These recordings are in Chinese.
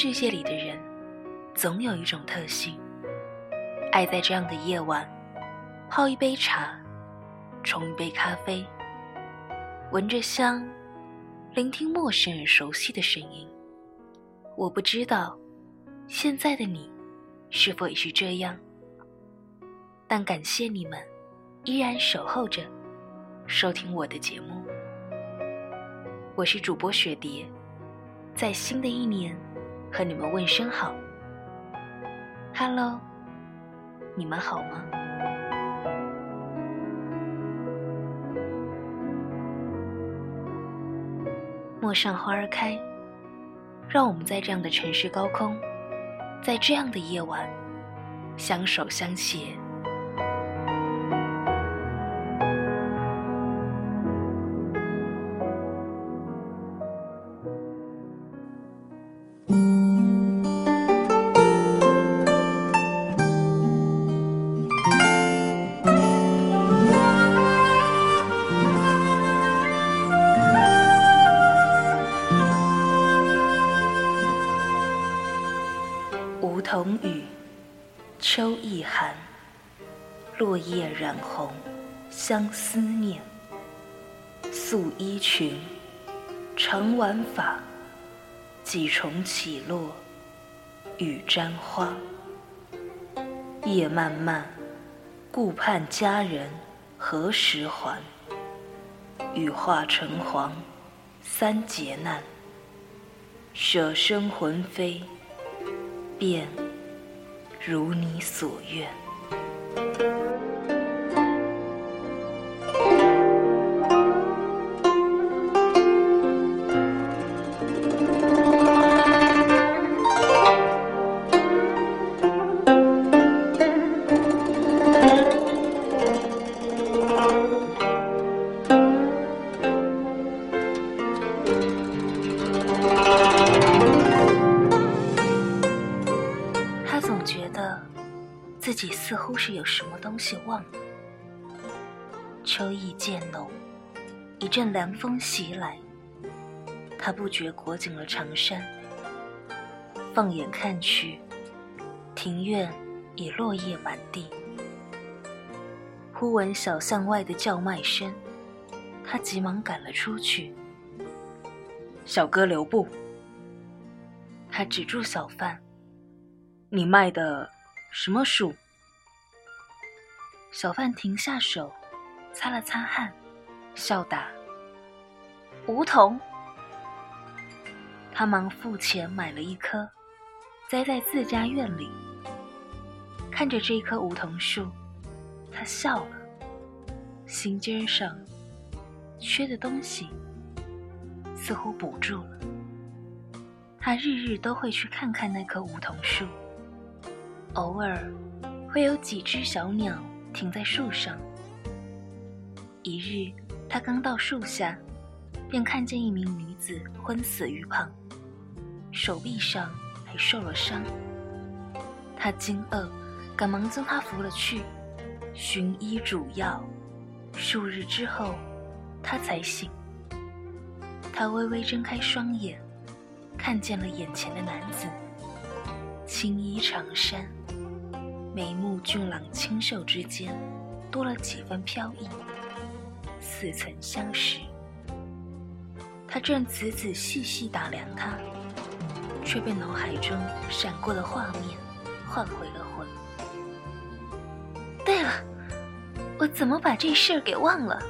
世界里的人，总有一种特性，爱在这样的夜晚，泡一杯茶，冲一杯咖啡，闻着香，聆听陌生人熟悉的声音。我不知道，现在的你，是否也是这样？但感谢你们，依然守候着，收听我的节目。我是主播雪蝶，在新的一年和你们问声好。哈喽你们好吗？陌上花儿开，让我们在这样的城市高空，在这样的夜晚，相守相携。相思念。素衣裙，长挽发。几重起落，雨沾花。夜漫漫，顾盼佳人何时还？羽化成黄，三劫难。舍身魂飞。便如你所愿。东西忘了。秋意渐浓，一阵凉风袭来，他不觉裹紧了长衫。放眼看去，庭院已落叶满地。忽闻小巷外的叫卖声，他急忙赶了出去。小哥留步！他止住小贩：“你卖的什么书？”小贩停下手，擦了擦汗，笑答：“梧桐。”他忙付钱买了一棵，栽在自家院里。看着这棵梧桐树，他笑了，心尖上缺的东西似乎补住了。他日日都会去看看那棵梧桐树，偶尔会有几只小鸟。停在树上。一日，他刚到树下，便看见一名女子昏死于旁，手臂上还受了伤。他惊愕，赶忙将她扶了去，寻医煮药。数日之后，他才醒。他微微睁开双眼，看见了眼前的男子，青衣长衫。眉目俊朗清秀之间，多了几分飘逸，似曾相识。他正仔仔细细打量他，却被脑海中闪过的画面唤回了魂。对了，我怎么把这事儿给忘了？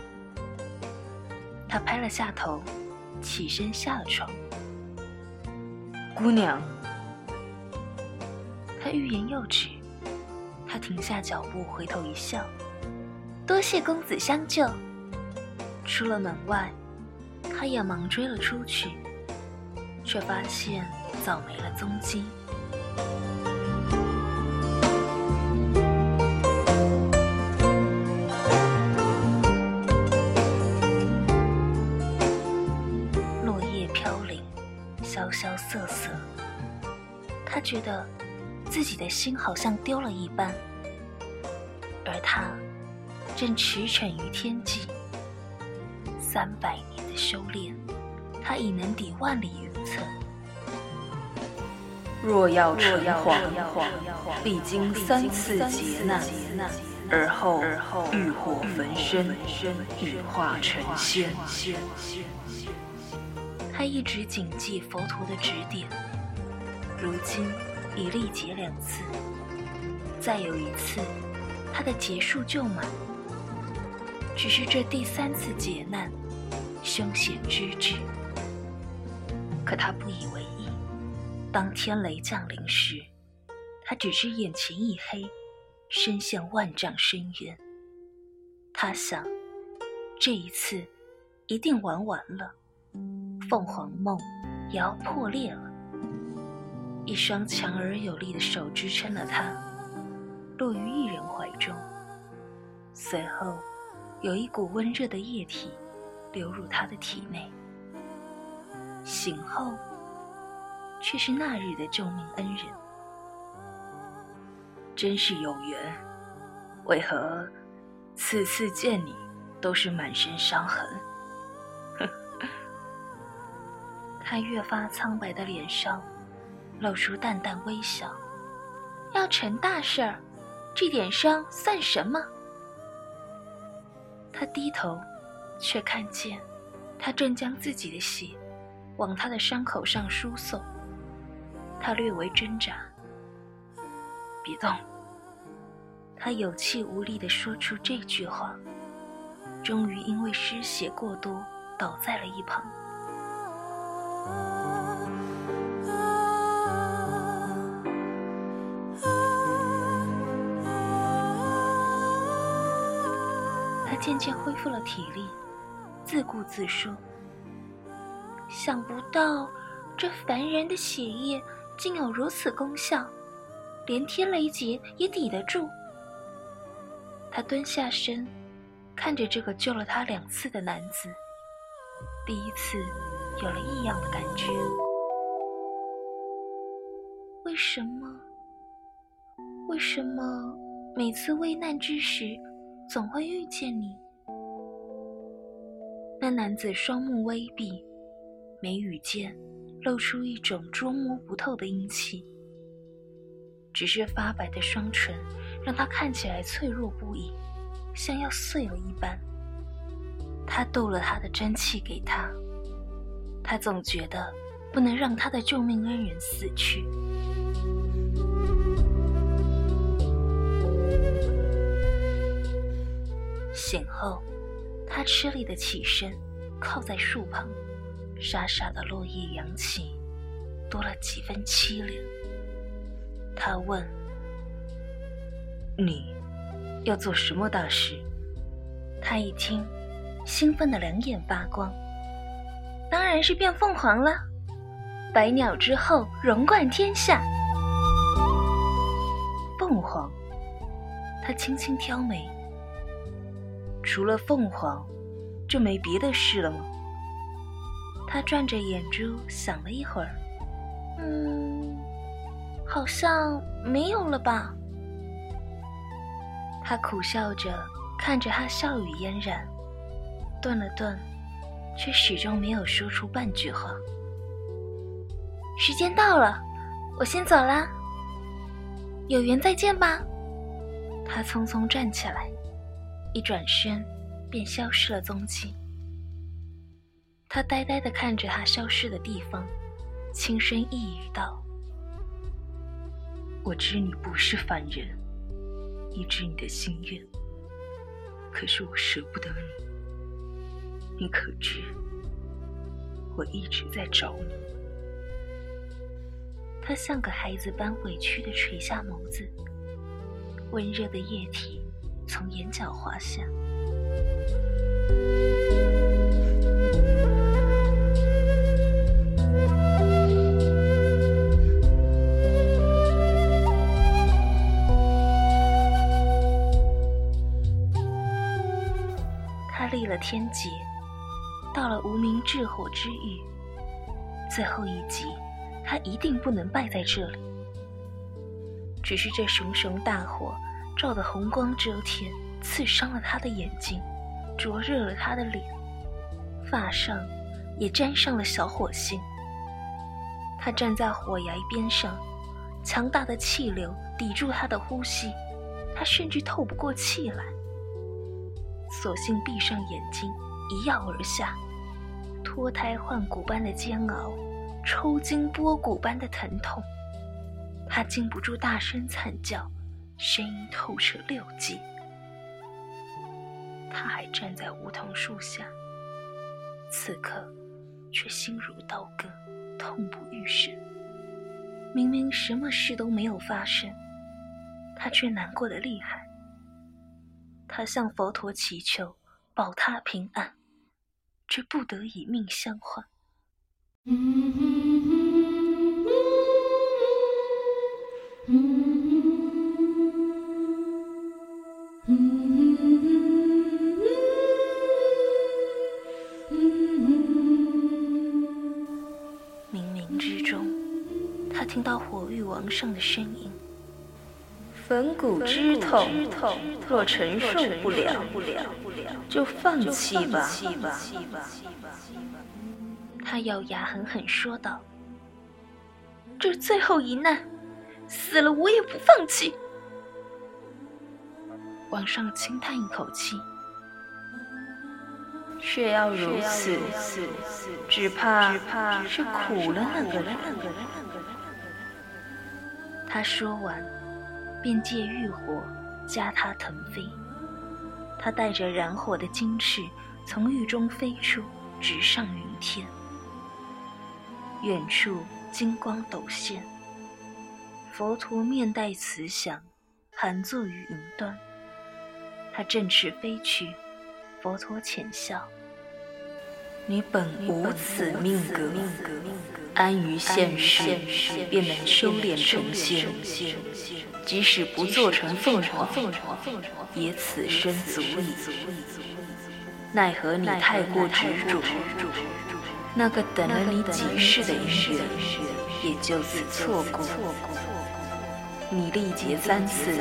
他拍了下头，起身下了床。姑娘，他欲言又止。他停下脚步，回头一笑：“多谢公子相救。”出了门外，他也忙追了出去，却发现早没了踪迹。落叶飘零，萧萧瑟瑟，他觉得。自己的心好像丢了一般，而他正驰骋于天际。三百年的修炼，他已能抵万里云层。若要成皇，必经三次劫难，而后浴火焚身，羽化成仙。他一直谨记佛陀的指点，如今已历劫两次，再有一次，他的劫数就满。只是这第三次劫难，凶险之至。可他不以为意。当天雷降临时，他只知眼前一黑，身陷万丈深渊。他想，这一次一定玩完了，凤凰梦也要破裂了。一双强而有力的手支撑了他，落于一人怀中。随后。有一股温热的液体流入他的体内，醒后却是那日的救命恩人。真是有缘，为何次次见你都是满身伤痕？他越发苍白的脸上露出淡淡微笑。要成大事儿，这点伤算什么？他低头，却看见他正将自己的血往他的伤口上输送。他略微挣扎，别动。他有气无力地说出这句话，终于因为失血过多倒在了一旁。渐渐恢复了体力，自顾自说：“想不到这凡人的血液竟有如此功效，连天雷劫也抵得住。”他蹲下身，看着这个救了他两次的男子，第一次有了异样的感觉。为什么？为什么每次危难之时？总会遇见你。那男子双目微闭，眉宇间露出一种捉摸不透的阴气。只是发白的双唇让他看起来脆弱不已，像要碎了一般。他斗了他的真气给他，他总觉得不能让他的救命恩人死去。醒后，他吃力的起身，靠在树旁，沙沙的落叶扬起，多了几分凄凉。他问：“你要做什么大事？”他一听，兴奋的两眼发光：“当然是变凤凰了，百鸟之后，荣冠天下。”凤凰，他轻轻挑眉。除了凤凰，就没别的事了吗？他转着眼珠想了一会儿，嗯，好像没有了吧。他苦笑着看着他笑语嫣然，顿了顿，却始终没有说出半句话。时间到了，我先走啦，有缘再见吧。他匆匆站起来。一转身，便消失了踪迹。他呆呆地看着他消失的地方，轻声一语道：“我知你不是凡人，亦知你的心愿。可是我舍不得你。你可知，我一直在找你？”他像个孩子般委屈地垂下眸子，温热的液体。从眼角滑下，他立了天劫，到了无名炽火之域，最后一击，他一定不能败在这里。只是这熊熊大火。照的红光遮天，刺伤了他的眼睛，灼热了他的脸，发上也沾上了小火星。他站在火崖边上，强大的气流抵住他的呼吸，他甚至透不过气来。索性闭上眼睛，一跃而下，脱胎换骨般的煎熬，抽筋剥骨般的疼痛，他禁不住大声惨叫，声音透彻六界。他还站在梧桐树下，此刻却心如刀割，痛不欲生。明明什么事都没有发生，他却难过的厉害。他向佛陀祈求保他平安，却不得以命相换。听到火域王上的声音，粉骨之痛，若承受不了，就放弃吧。他咬牙狠狠说道：“这最后一难，死了我也不放弃。”王上轻叹一口气：“却要如此，只怕是苦了那个人。”他说完，便借欲火加他腾飞。他带着燃火的金翅从狱中飞出，直上云天。远处金光抖现，佛陀面带慈祥，盘坐于云端。他振翅飞去，佛陀浅笑：“你本无此命格。”安于现世，便能修炼成仙。即使不做成凤凰，也此生足矣。奈何你太过执着，那个等了你几世的人，也就此错过。你历劫三次，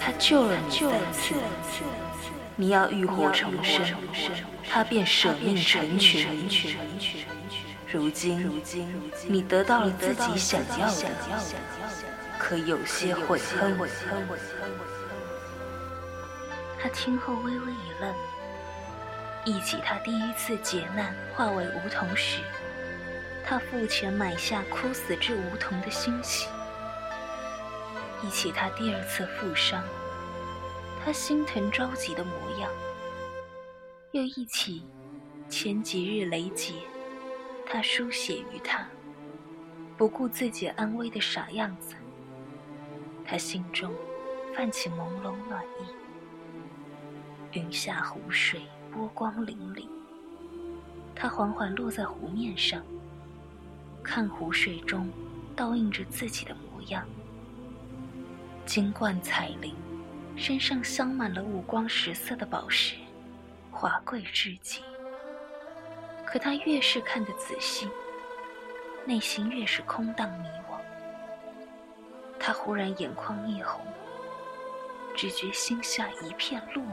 他救了你三次。你要浴火重生，他便舍命成全。如今，你得到了自己想要的，可有些悔恨。他听后微微一愣，忆起他第一次劫难化为梧桐时，他付钱买下枯死之梧桐的欣喜；忆起他第二次负伤，他心疼着急的模样；又忆起前几日雷劫。他书写于他，不顾自己安危的傻样子。他心中泛起朦胧暖意。云下湖水波光粼粼，他缓缓落在湖面上，看湖水中倒映着自己的模样，金冠彩绫，身上镶满了五光十色的宝石，华贵至极。可他越是看得仔细，内心越是空荡迷惘。他忽然眼眶一红，只觉心下一片落寞。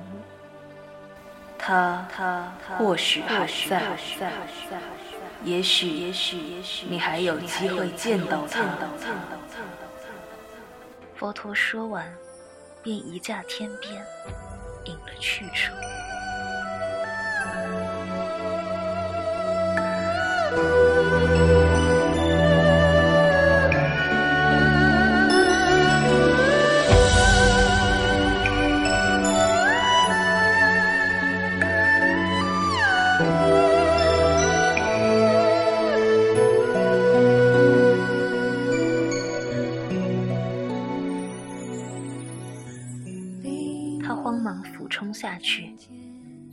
他他或许还在，也许也许也许你还有机会见到他。佛陀说完，便移驾天边，隐了去处。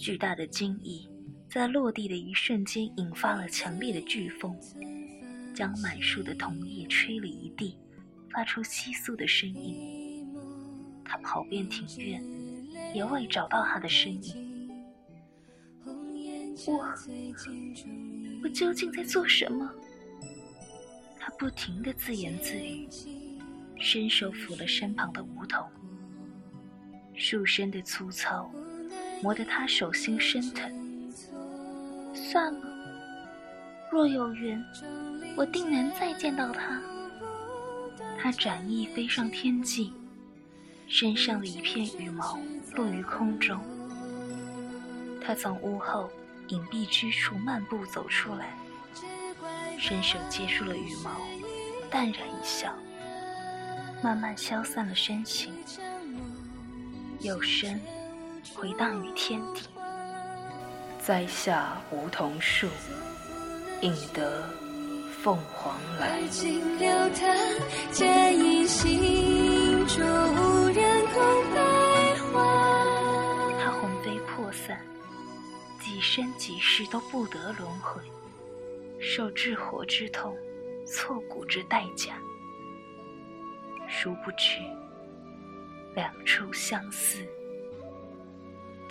巨大的惊异。在落地的一瞬间，引发了强烈的飓风，将满树的桐叶吹了一地，发出窸窣的声音。他跑遍庭院，也未找到他的身影。我，我究竟在做什么？他不停地自言自语，伸手抚了身旁的梧桐，树身的粗糙，磨得他手心生疼。算了，若有缘，我定能再见到他。他展翼飞上天际，身上的一片羽毛落于空中。他从屋后隐蔽之处漫步走出来，伸手接住了羽毛，淡然一笑，慢慢消散了身形，有声回荡于天地。栽下梧桐树，引得凤凰来。他魂飞魄散，几生几世都不得轮回，受致活之痛，挫骨之代价。殊不知，两处相思，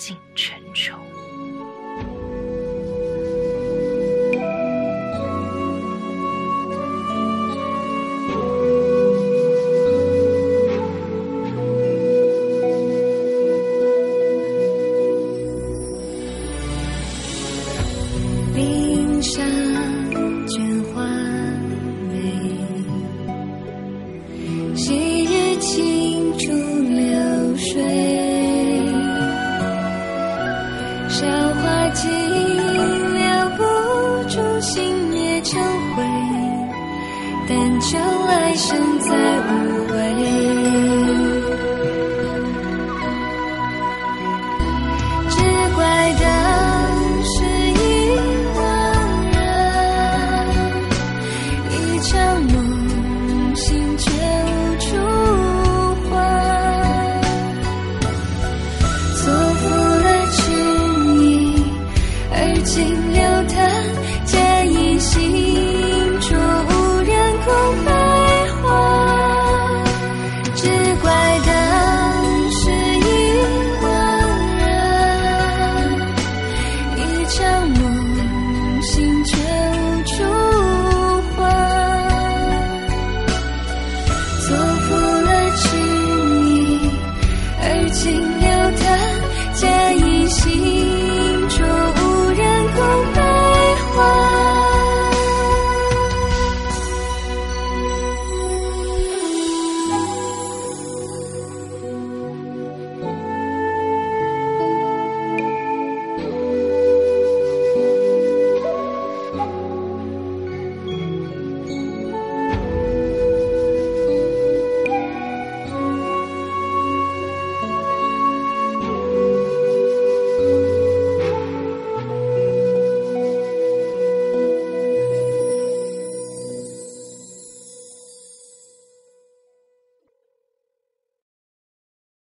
尽沉舟韶华尽，留不住，心也成灰，但求来生再无。